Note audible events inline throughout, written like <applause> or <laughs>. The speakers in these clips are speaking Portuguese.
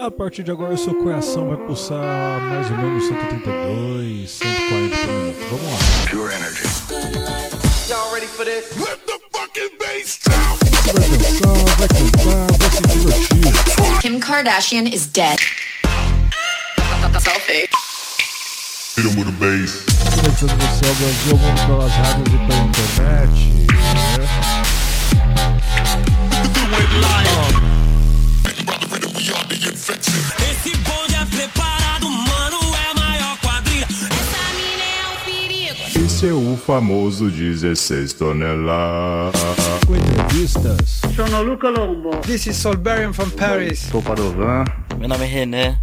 A partir de agora, seu coração vai pulsar mais ou menos 132, 140 por minuto. Vamos lá. Pure energy. Y'all ready for this? Let the fucking bass down. Vai dançar, vai cantar, vai se divertir. Kim Kardashian is dead. Selfie. Hit him with a bass. Conectando você ao Brasil, vamos pelas rádios e pela internet. Né? Esse o famoso 16 toneladas. Com entrevistas. Sono Luca Lombo. This is Solberian from Paris. Sou Padovan. Meu nome é René.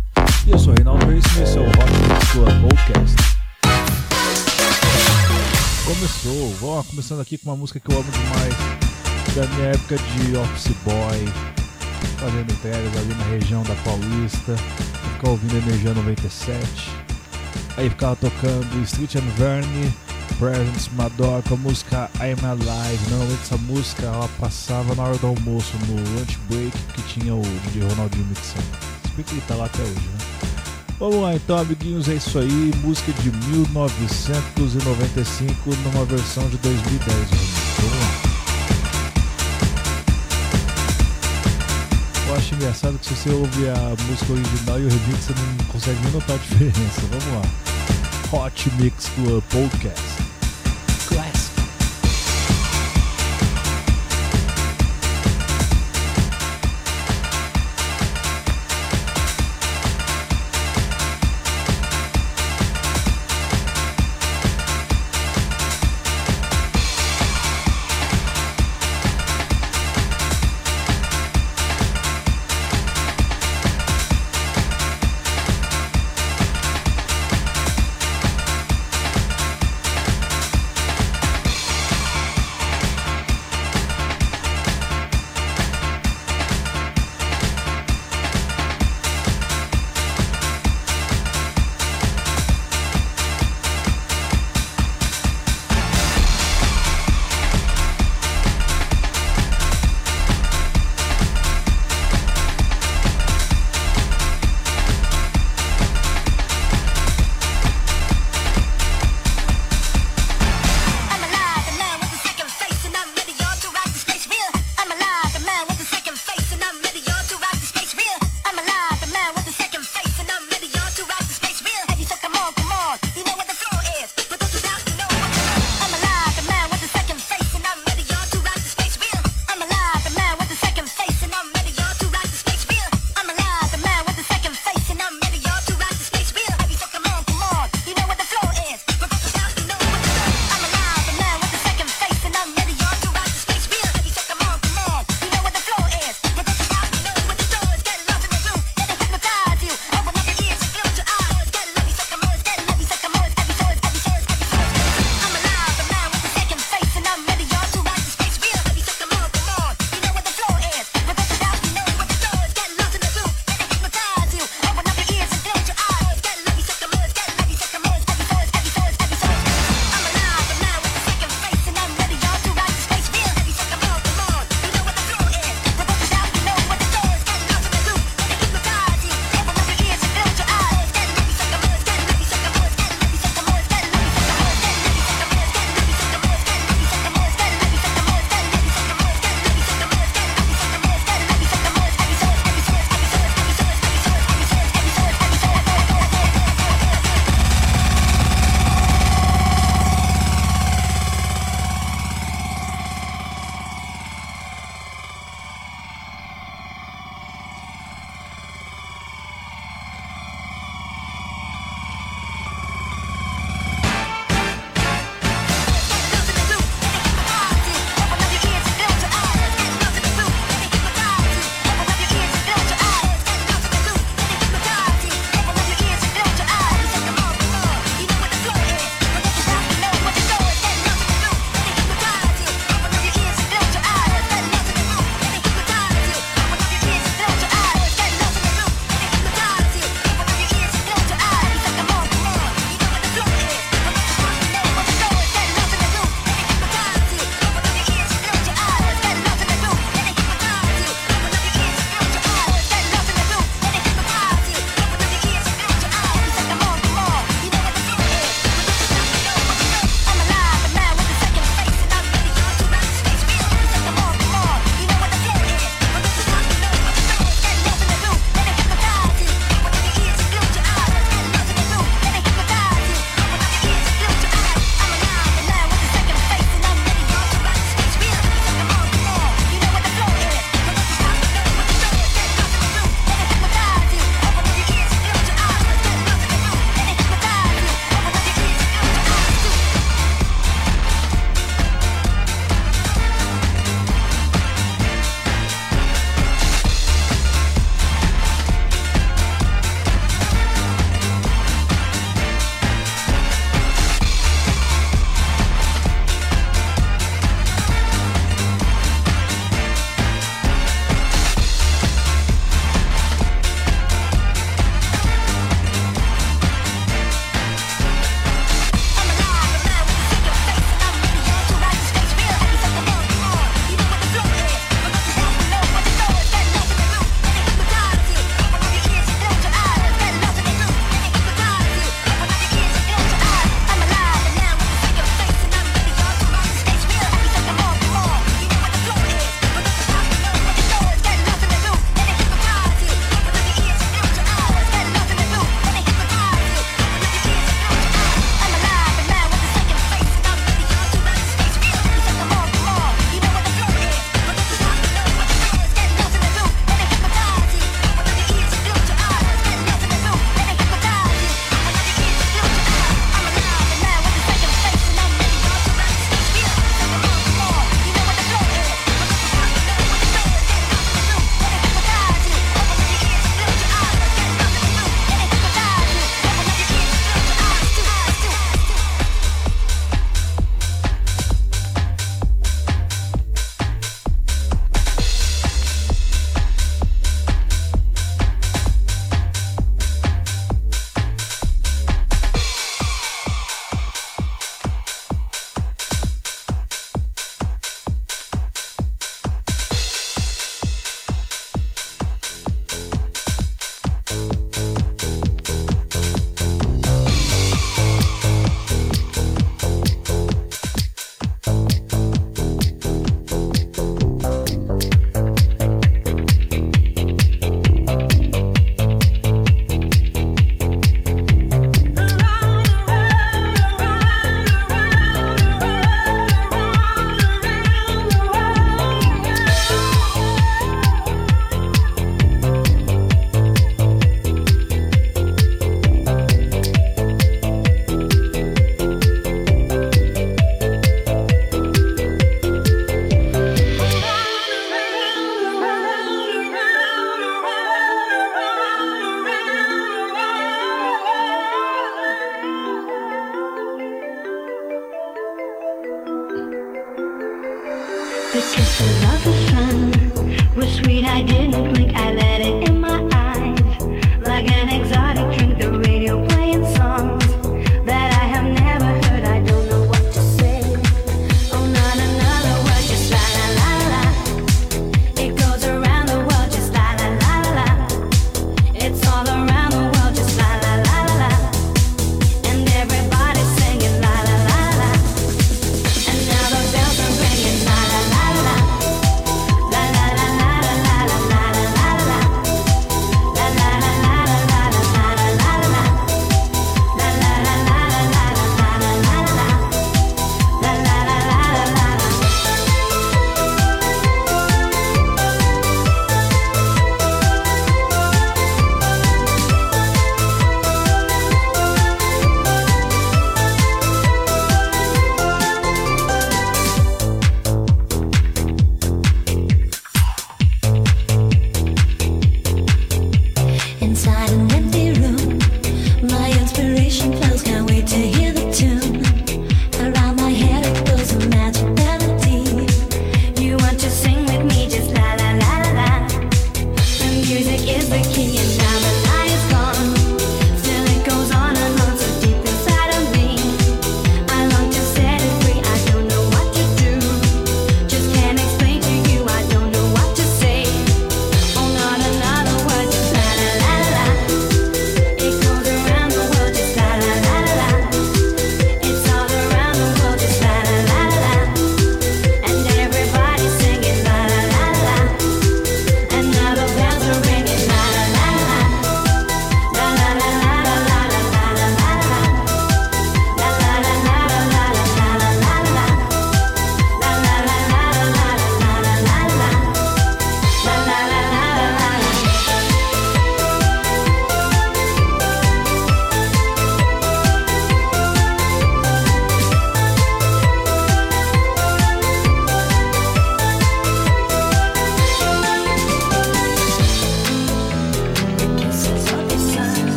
E eu sou Reinaldo Reis e esse é o Rock Sua Podcast. Começou, vamos começando aqui com uma música que eu amo demais, da minha época de office boy, fazendo entregas ali na região da Paulista, ficava ouvindo Energia 97, aí ficava tocando Street and Verne, Presents Madonna a música I'm Alive. Normalmente essa música ela passava na hora do almoço no lunch break que tinha o DJ Ronaldinho mixando. Se que ele tá lá até hoje, né? Vamos lá então, amiguinhos, é isso aí. Música de 1995 numa versão de 2010. Vamos lá. Eu acho engraçado que se você ouvir a música original e o remix, você não consegue nem notar a diferença. Vamos lá. Hot Mix Club Podcast.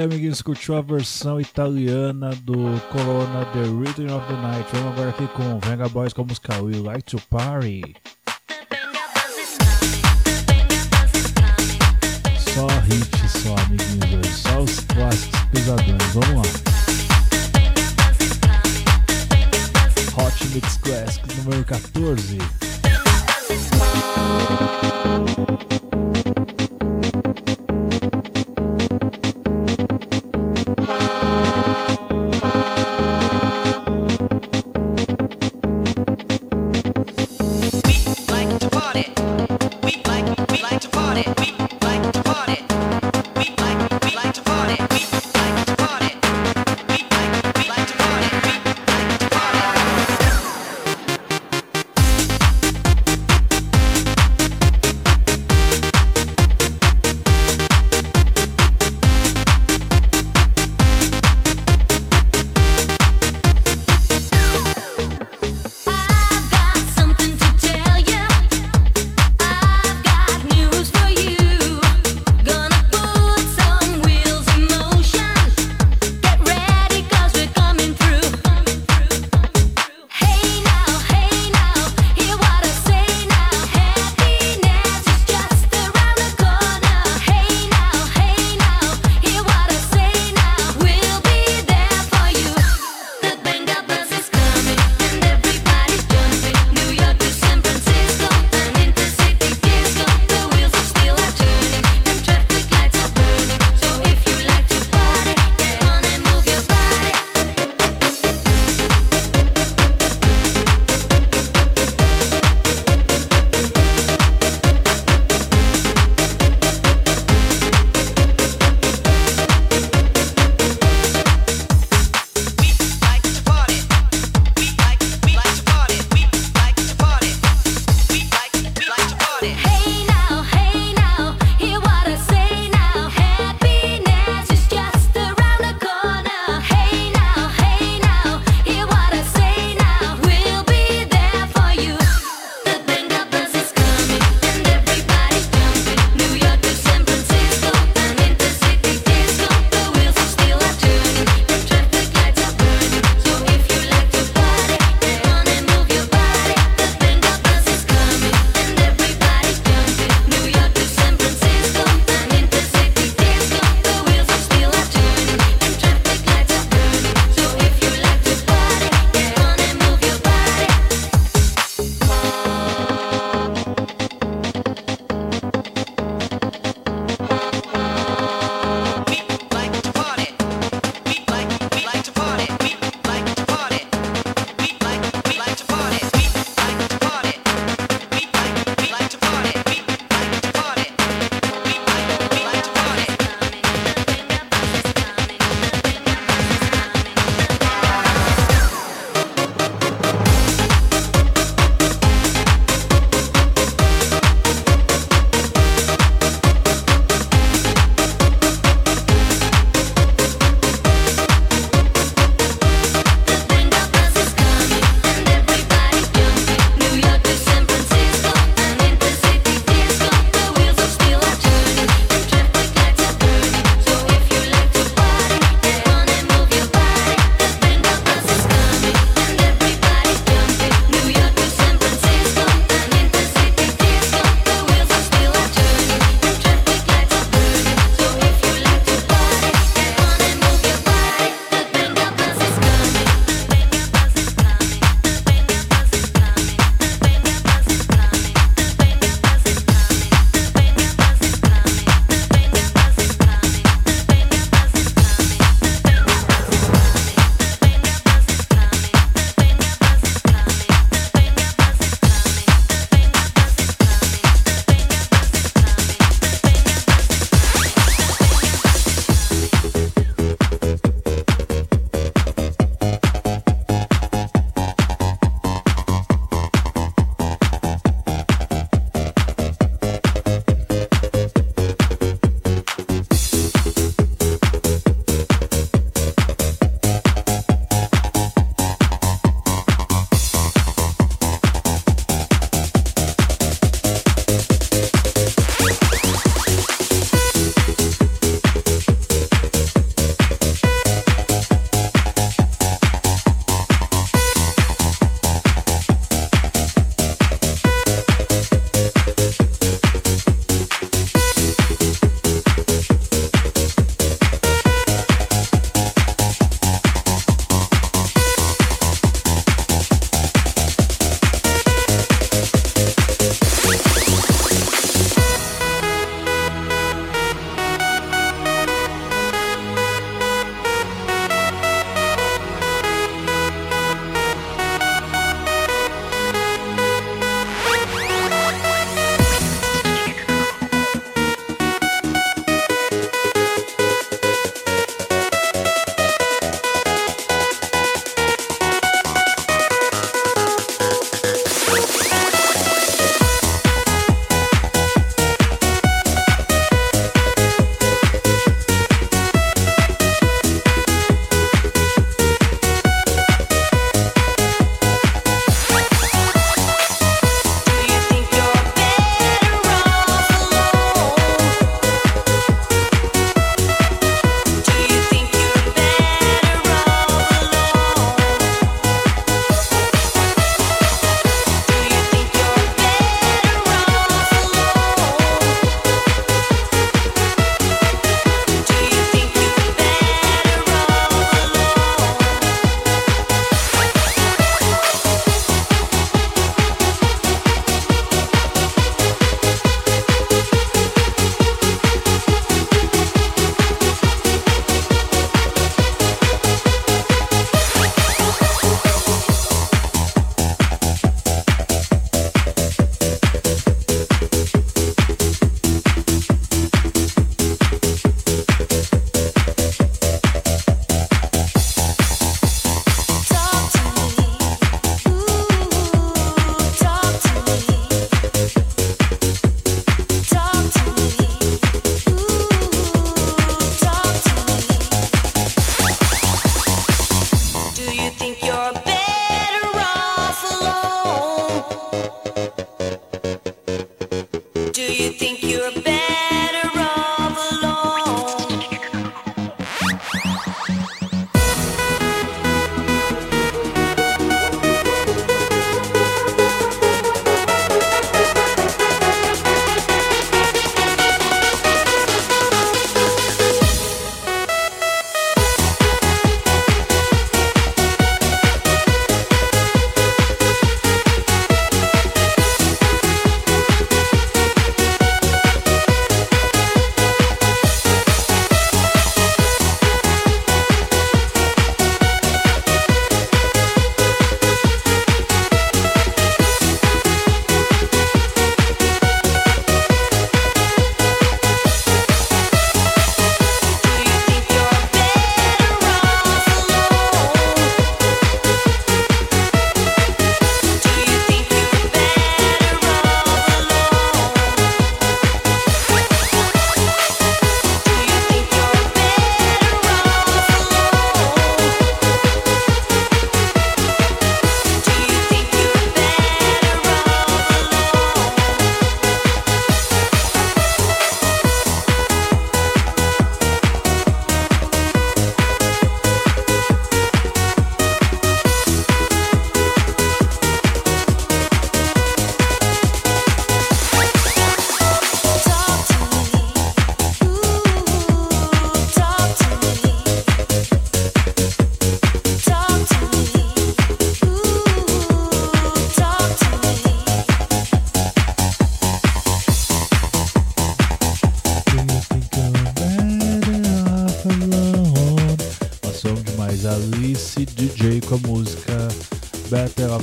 Aí, amiguinhos. Curtiu a versão italiana do Corona The Rhythm of the Night. Vamos agora aqui com Venga Boys com a música We Like to Party. Só hit, só, amiguinhos. Só os clássicos pesadões. Vamos lá. Hot Mix Classic número 14.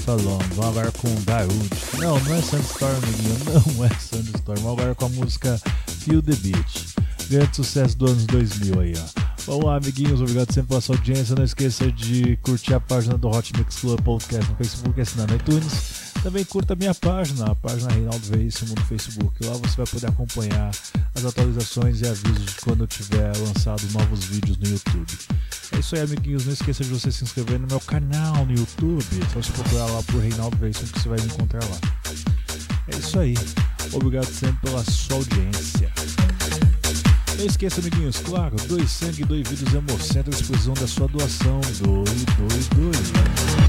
Vamos agora com Darude. Não, não é Sandstorm, amiguinho. <laughs> Não é Sandstorm. Vamos agora com a música Feel the Beat. Grande sucesso dos anos 2000 aí, ó. Vamos lá, amiguinhos. Obrigado sempre pela sua audiência. Não esqueça de curtir a página do Hot Mix Club Podcast no Facebook e assinar no iTunes. Também curta a minha página, a página Reinaldo Veríssimo no Facebook. Lá você vai poder acompanhar as atualizações e avisos de quando eu tiver lançado novos vídeos no YouTube. É isso aí, amiguinhos. Não esqueça de você se inscrever no meu canal no YouTube. Só se procurar lá por Reinaldo Veríssimo que você vai me encontrar lá. É isso aí. Obrigado sempre pela sua audiência. Não esqueça, amiguinhos, claro, dois sangue, dois vídeos hemocentros, precisam da sua doação. Doe, doe, doe.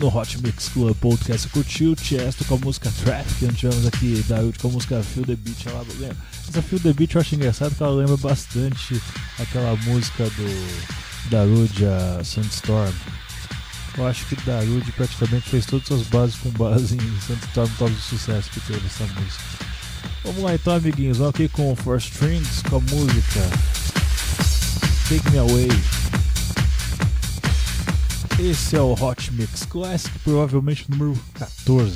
No Hot Mix Club Podcast curtiu o Tiesto com a música Traffic, tivemos aqui com a música Feel the Beat. Ela lembra. Essa Feel the Beat eu acho engraçado que ela lembra bastante aquela música do Darude, a Sandstorm. Eu acho que Darude praticamente fez todas as bases com base em Sandstorm por causa do sucesso que teve essa música. Vamos lá então, amiguinhos. Vamos aqui com o Strings com a música Take Me Away. Esse é o Hot Mix Classic, provavelmente número 14.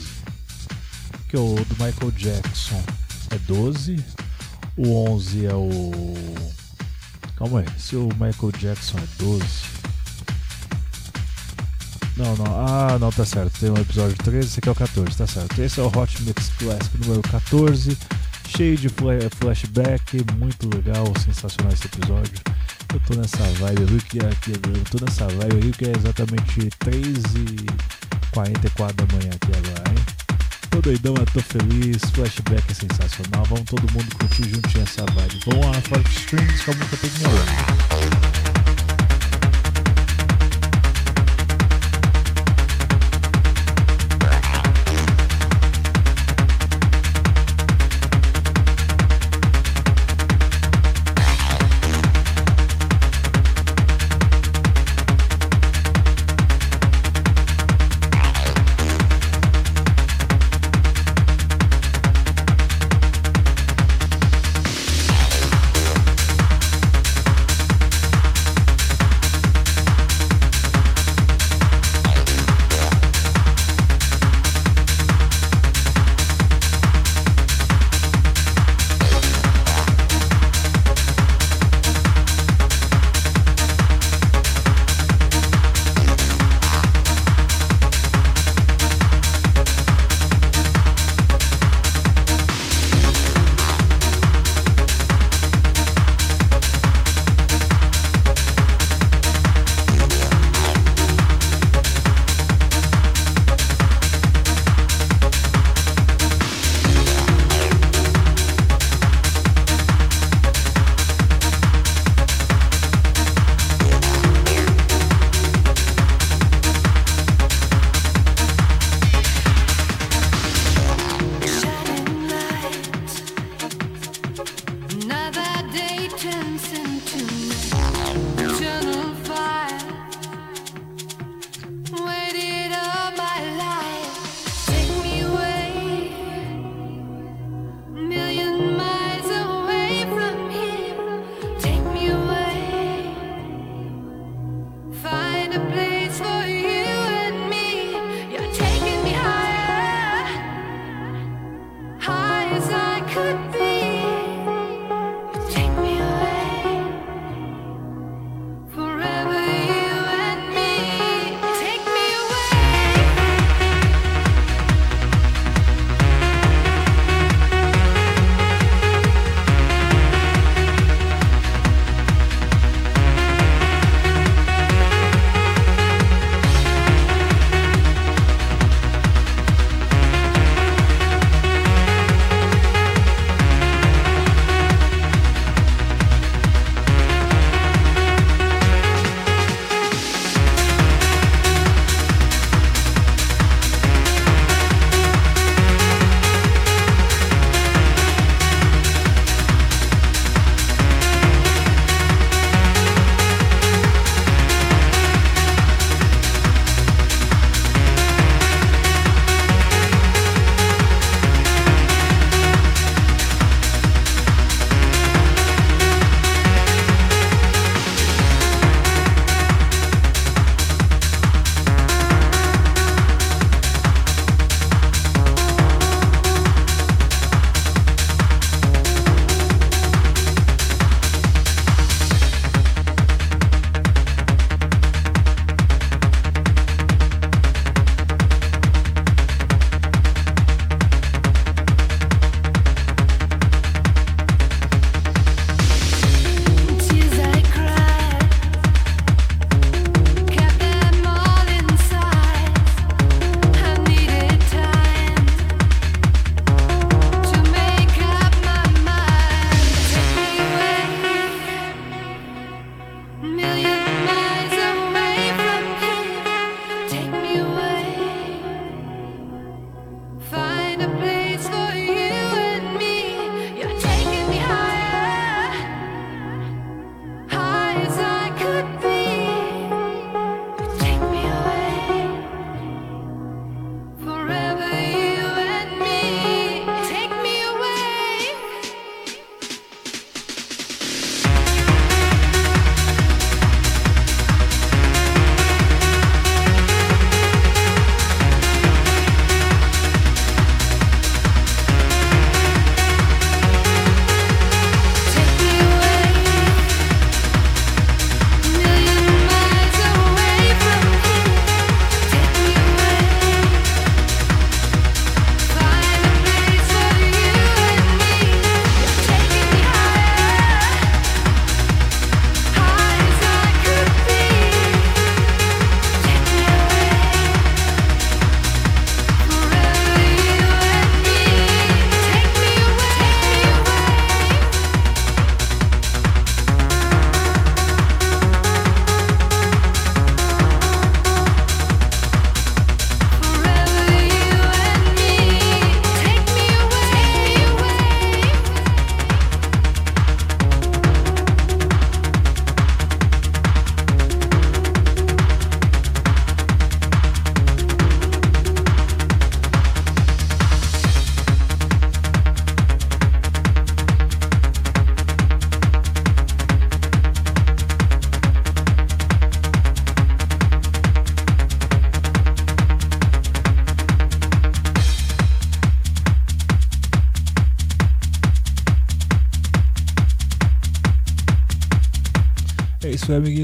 Que é o do Michael Jackson é 12. O 11 é o. Calma aí, se o Michael Jackson é 12. Não, não, ah, não, tá certo. Tem um episódio 13, esse aqui é o 14, tá certo. Esse é o Hot Mix Classic número 14, cheio de flashback, muito legal, sensacional esse episódio. Eu tô nessa vibe, eu vi que aqui, eu tô nessa vibe aqui que é exatamente 3h44 da manhã aqui agora, hein? Tô doidão, eu tô feliz, flashback é sensacional, vamos todo mundo curtir juntinho essa vibe. Vamos lá, Forte Strings com a música Take Me É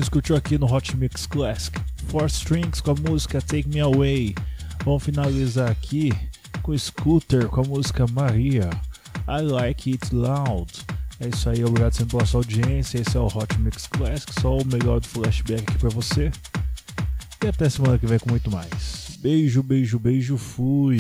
amiguinhos. Curtiu aqui no Hot Mix Classic. Four Strings com a música Take Me Away. Vamos finalizar aqui com Scooter com a música Maria. I Like It Loud. É isso aí, obrigado sempre pela sua audiência. Esse é o Hot Mix Classic, só o melhor do flashback aqui pra você. E até semana que vem com muito mais. Beijo, beijo, beijo, fui.